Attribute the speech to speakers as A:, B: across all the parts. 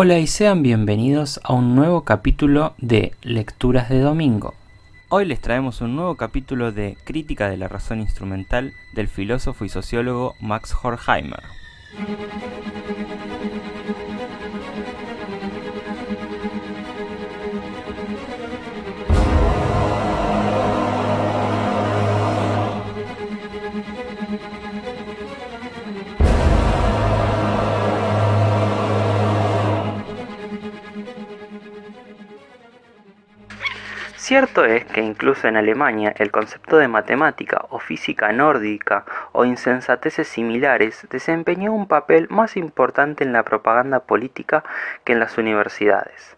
A: Hola y sean bienvenidos a un nuevo capítulo de Lecturas de Domingo. Hoy les traemos un nuevo capítulo de Crítica de la Razón Instrumental del filósofo y sociólogo Max Horkheimer. Cierto es que incluso en Alemania el concepto de matemática o física nórdica o insensateces similares desempeñó un papel más importante en la propaganda política que en las universidades.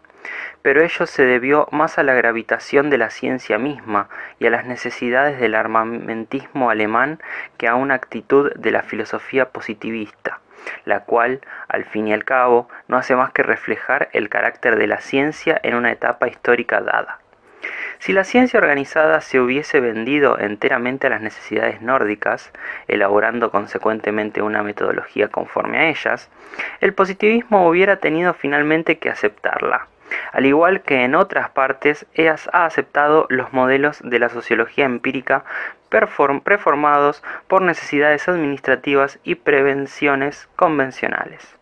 A: Pero ello se debió más a la gravitación de la ciencia misma y a las necesidades del armamentismo alemán que a una actitud de la filosofía positivista la cual, al fin y al cabo, no hace más que reflejar el carácter de la ciencia en una etapa histórica dada. Si la ciencia organizada se hubiese vendido enteramente a las necesidades nórdicas, elaborando consecuentemente una metodología conforme a ellas, el positivismo hubiera tenido finalmente que aceptarla, al igual que en otras partes ha aceptado los modelos de la sociología empírica preformados por necesidades administrativas y prevenciones convencionales.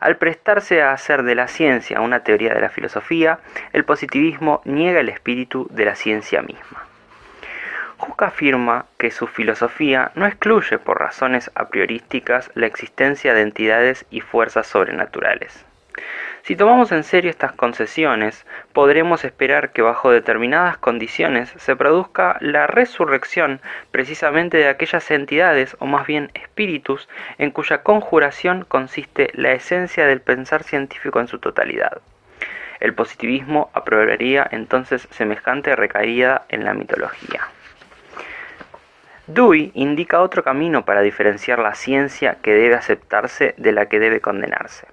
A: Al prestarse a hacer de la ciencia una teoría de la filosofía, el positivismo niega el espíritu de la ciencia misma. Hooke afirma que su filosofía no excluye por razones a priorísticas la existencia de entidades y fuerzas sobrenaturales. Si tomamos en serio estas concesiones, podremos esperar que bajo determinadas condiciones se produzca la resurrección precisamente de aquellas entidades o más bien espíritus en cuya conjuración consiste la esencia del pensar científico en su totalidad. El positivismo aprobaría entonces semejante recaída en la mitología. Dewey indica otro camino para diferenciar la ciencia que debe aceptarse de la que debe condenarse.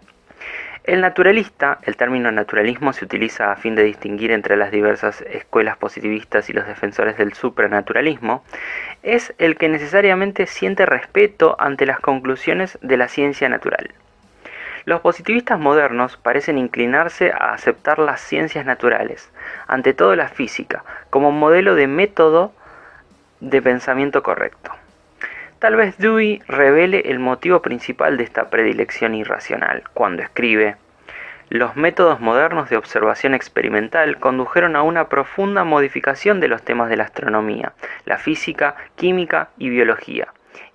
A: El naturalista, el término naturalismo se utiliza a fin de distinguir entre las diversas escuelas positivistas y los defensores del supranaturalismo, es el que necesariamente siente respeto ante las conclusiones de la ciencia natural. Los positivistas modernos parecen inclinarse a aceptar las ciencias naturales, ante todo la física, como modelo de método de pensamiento correcto. Tal vez Dewey revele el motivo principal de esta predilección irracional cuando escribe los métodos modernos de observación experimental condujeron a una profunda modificación de los temas de la astronomía, la física, química y biología,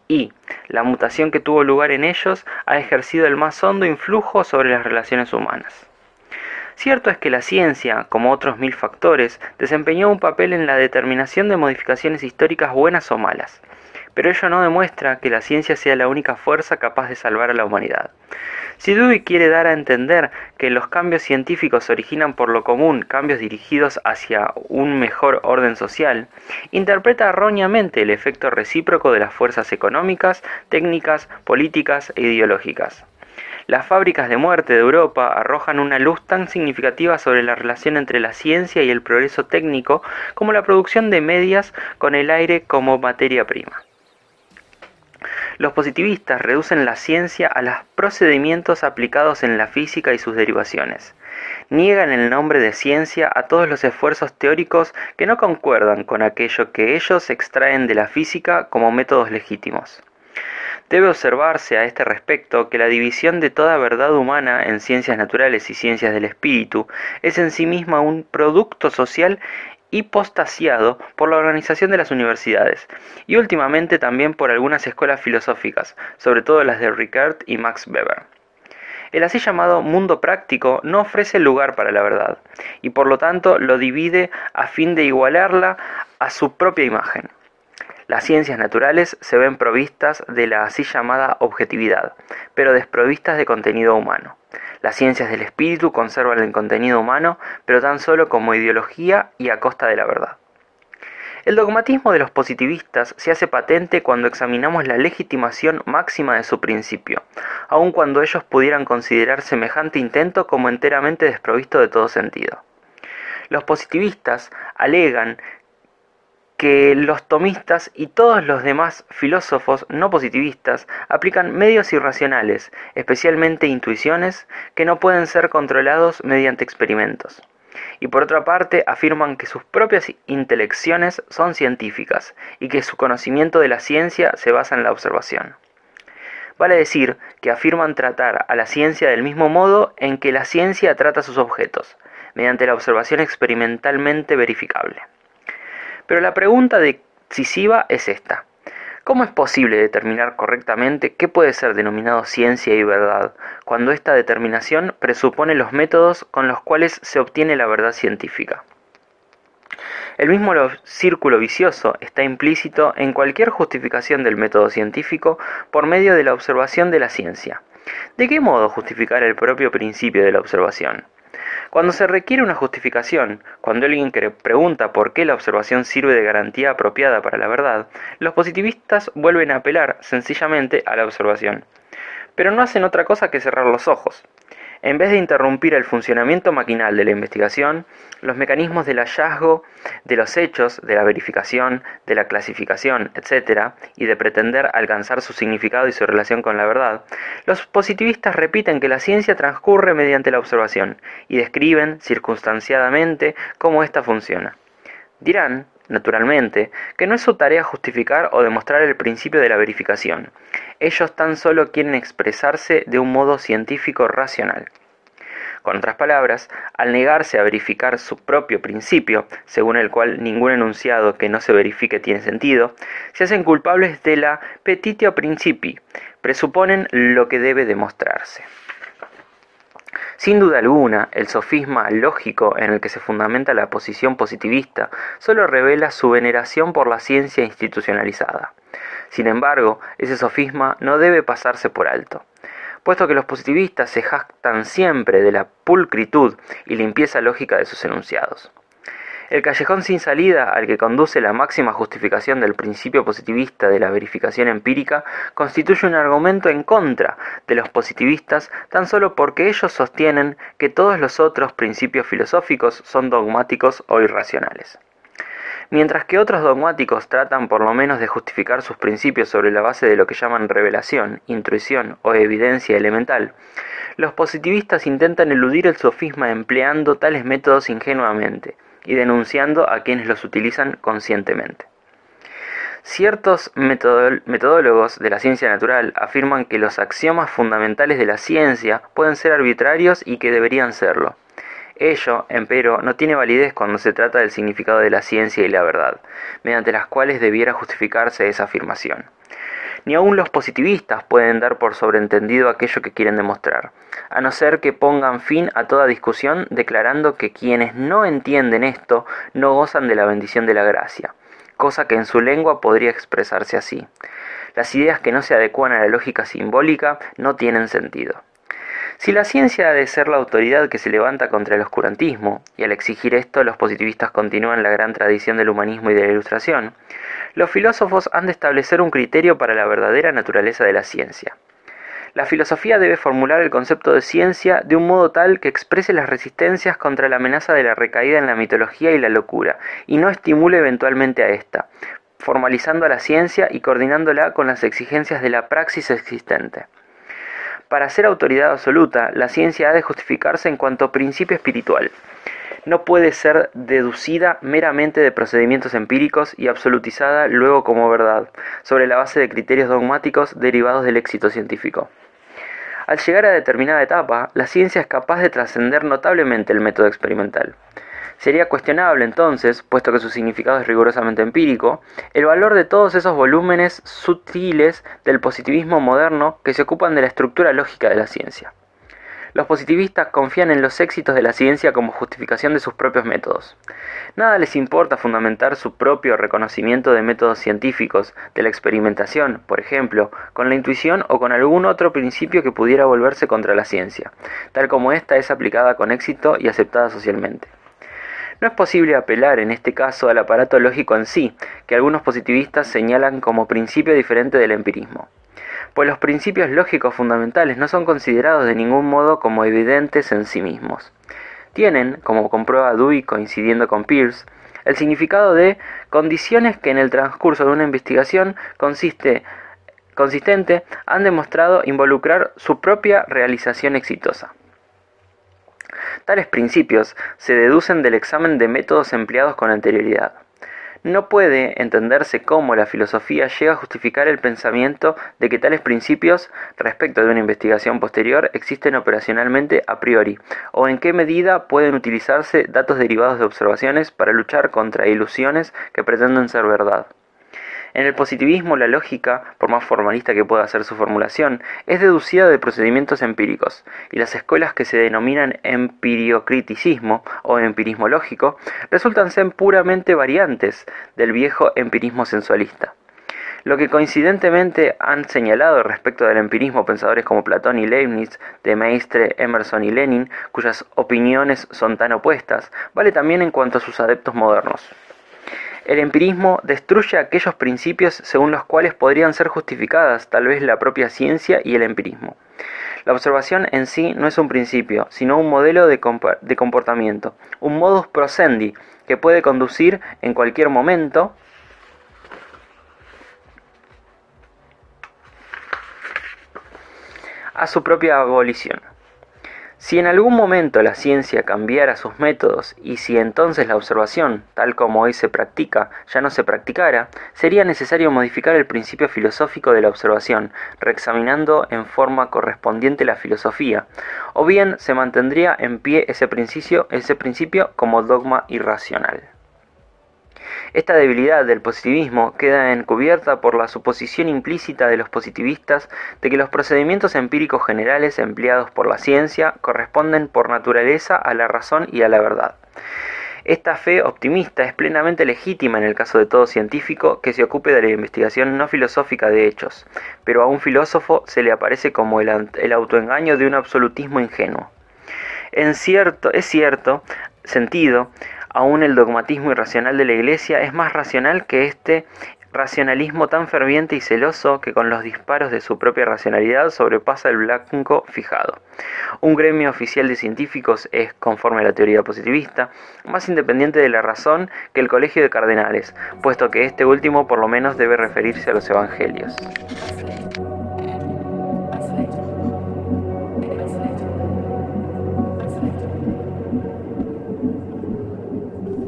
A: y la mutación que tuvo lugar en ellos ha ejercido el más hondo influjo sobre las relaciones humanas. Cierto es que la ciencia, como otros mil factores, desempeñó un papel en la determinación de modificaciones históricas buenas o malas, pero ello no demuestra que la ciencia sea la única fuerza capaz de salvar a la humanidad. Si Dewey quiere dar a entender que los cambios científicos originan por lo común cambios dirigidos hacia un mejor orden social, interpreta erróneamente el efecto recíproco de las fuerzas económicas, técnicas, políticas e ideológicas. Las fábricas de muerte de Europa arrojan una luz tan significativa sobre la relación entre la ciencia y el progreso técnico como la producción de medias con el aire como materia prima. Los positivistas reducen la ciencia a los procedimientos aplicados en la física y sus derivaciones. Niegan el nombre de ciencia a todos los esfuerzos teóricos que no concuerdan con aquello que ellos extraen de la física como métodos legítimos. Debe observarse a este respecto que la división de toda verdad humana en ciencias naturales y ciencias del espíritu es en sí misma un producto social hipostasiado por la organización de las universidades y últimamente también por algunas escuelas filosóficas, sobre todo las de Ricard y Max Weber. El así llamado mundo práctico no ofrece lugar para la verdad, y por lo tanto lo divide a fin de igualarla a su propia imagen. Las ciencias naturales se ven provistas de la así llamada objetividad, pero desprovistas de contenido humano. Las ciencias del espíritu conservan el contenido humano, pero tan solo como ideología y a costa de la verdad. El dogmatismo de los positivistas se hace patente cuando examinamos la legitimación máxima de su principio, aun cuando ellos pudieran considerar semejante intento como enteramente desprovisto de todo sentido. Los positivistas alegan que los tomistas y todos los demás filósofos no positivistas aplican medios irracionales, especialmente intuiciones, que no pueden ser controlados mediante experimentos. Y por otra parte afirman que sus propias intelecciones son científicas y que su conocimiento de la ciencia se basa en la observación. Vale decir que afirman tratar a la ciencia del mismo modo en que la ciencia trata sus objetos, mediante la observación experimentalmente verificable. Pero la pregunta decisiva es esta. ¿Cómo es posible determinar correctamente qué puede ser denominado ciencia y verdad, cuando esta determinación presupone los métodos con los cuales se obtiene la verdad científica? El mismo círculo vicioso está implícito en cualquier justificación del método científico por medio de la observación de la ciencia. ¿De qué modo justificar el propio principio de la observación? Cuando se requiere una justificación, cuando alguien pregunta por qué la observación sirve de garantía apropiada para la verdad, los positivistas vuelven a apelar sencillamente a la observación. Pero no hacen otra cosa que cerrar los ojos. En vez de interrumpir el funcionamiento maquinal de la investigación, los mecanismos del hallazgo de los hechos, de la verificación, de la clasificación, etc., y de pretender alcanzar su significado y su relación con la verdad, los positivistas repiten que la ciencia transcurre mediante la observación y describen circunstanciadamente cómo ésta funciona. Dirán, naturalmente, que no es su tarea justificar o demostrar el principio de la verificación. Ellos tan solo quieren expresarse de un modo científico racional. Con otras palabras, al negarse a verificar su propio principio, según el cual ningún enunciado que no se verifique tiene sentido, se hacen culpables de la petitio principi, presuponen lo que debe demostrarse. Sin duda alguna, el sofisma lógico en el que se fundamenta la posición positivista solo revela su veneración por la ciencia institucionalizada. Sin embargo, ese sofisma no debe pasarse por alto, puesto que los positivistas se jactan siempre de la pulcritud y limpieza lógica de sus enunciados. El callejón sin salida al que conduce la máxima justificación del principio positivista de la verificación empírica constituye un argumento en contra de los positivistas tan solo porque ellos sostienen que todos los otros principios filosóficos son dogmáticos o irracionales. Mientras que otros dogmáticos tratan por lo menos de justificar sus principios sobre la base de lo que llaman revelación, intuición o evidencia elemental, los positivistas intentan eludir el sofisma empleando tales métodos ingenuamente, y denunciando a quienes los utilizan conscientemente. Ciertos metodólogos de la ciencia natural afirman que los axiomas fundamentales de la ciencia pueden ser arbitrarios y que deberían serlo. Ello, empero, no tiene validez cuando se trata del significado de la ciencia y la verdad, mediante las cuales debiera justificarse esa afirmación. Ni aun los positivistas pueden dar por sobreentendido aquello que quieren demostrar, a no ser que pongan fin a toda discusión declarando que quienes no entienden esto no gozan de la bendición de la gracia, cosa que en su lengua podría expresarse así. Las ideas que no se adecuan a la lógica simbólica no tienen sentido. Si la ciencia ha de ser la autoridad que se levanta contra el oscurantismo, y al exigir esto los positivistas continúan la gran tradición del humanismo y de la ilustración, los filósofos han de establecer un criterio para la verdadera naturaleza de la ciencia. La filosofía debe formular el concepto de ciencia de un modo tal que exprese las resistencias contra la amenaza de la recaída en la mitología y la locura, y no estimule eventualmente a esta, formalizando a la ciencia y coordinándola con las exigencias de la praxis existente. Para ser autoridad absoluta, la ciencia ha de justificarse en cuanto principio espiritual. No puede ser deducida meramente de procedimientos empíricos y absolutizada luego como verdad, sobre la base de criterios dogmáticos derivados del éxito científico. Al llegar a determinada etapa, la ciencia es capaz de trascender notablemente el método experimental. Sería cuestionable entonces, puesto que su significado es rigurosamente empírico, el valor de todos esos volúmenes sutiles del positivismo moderno que se ocupan de la estructura lógica de la ciencia. Los positivistas confían en los éxitos de la ciencia como justificación de sus propios métodos. Nada les importa fundamentar su propio reconocimiento de métodos científicos, de la experimentación, por ejemplo, con la intuición o con algún otro principio que pudiera volverse contra la ciencia, tal como ésta es aplicada con éxito y aceptada socialmente. No es posible apelar en este caso al aparato lógico en sí, que algunos positivistas señalan como principio diferente del empirismo, pues los principios lógicos fundamentales no son considerados de ningún modo como evidentes en sí mismos. Tienen, como comprueba Dewey coincidiendo con Peirce, el significado de condiciones que en el transcurso de una investigación consiste, consistente han demostrado involucrar su propia realización exitosa. Tales principios se deducen del examen de métodos empleados con anterioridad. No puede entenderse cómo la filosofía llega a justificar el pensamiento de que tales principios, respecto de una investigación posterior, existen operacionalmente a priori, o en qué medida pueden utilizarse datos derivados de observaciones para luchar contra ilusiones que pretenden ser verdad. En el positivismo la lógica, por más formalista que pueda ser su formulación, es deducida de procedimientos empíricos, y las escuelas que se denominan empiriocriticismo o empirismo lógico resultan ser puramente variantes del viejo empirismo sensualista. Lo que coincidentemente han señalado respecto del empirismo pensadores como Platón y Leibniz, de Maistre, Emerson y Lenin, cuyas opiniones son tan opuestas, vale también en cuanto a sus adeptos modernos. El empirismo destruye aquellos principios según los cuales podrían ser justificadas tal vez la propia ciencia y el empirismo. La observación en sí no es un principio, sino un modelo de, comportamiento, un modus procendi que puede conducir en cualquier momento a su propia abolición. Si en algún momento la ciencia cambiara sus métodos y si entonces la observación, tal como hoy se practica, ya no se practicara, sería necesario modificar el principio filosófico de la observación, reexaminando en forma correspondiente la filosofía, o bien se mantendría en pie ese principio, ese principio como dogma irracional. Esta debilidad del positivismo queda encubierta por la suposición implícita de los positivistas de que los procedimientos empíricos generales empleados por la ciencia corresponden por naturaleza a la razón y a la verdad. Esta fe optimista es plenamente legítima en el caso de todo científico que se ocupe de la investigación no filosófica de hechos, pero a un filósofo se le aparece como el, el autoengaño de un absolutismo ingenuo. En cierto, es cierto sentido, Aún el dogmatismo irracional de la Iglesia es más racional que este racionalismo tan ferviente y celoso que con los disparos de su propia racionalidad sobrepasa el blanco fijado. Un gremio oficial de científicos es, conforme a la teoría positivista, más independiente de la razón que el colegio de cardenales, puesto que este último por lo menos debe referirse a los evangelios.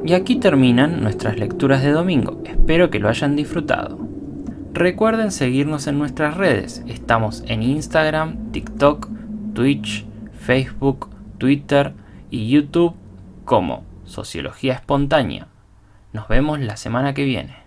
A: Y aquí terminan nuestras lecturas de domingo. Espero que lo hayan disfrutado. Recuerden seguirnos en nuestras redes. Estamos en Instagram, TikTok, Twitch, Facebook, Twitter y YouTube como Sociología Espontánea. Nos vemos la semana que viene.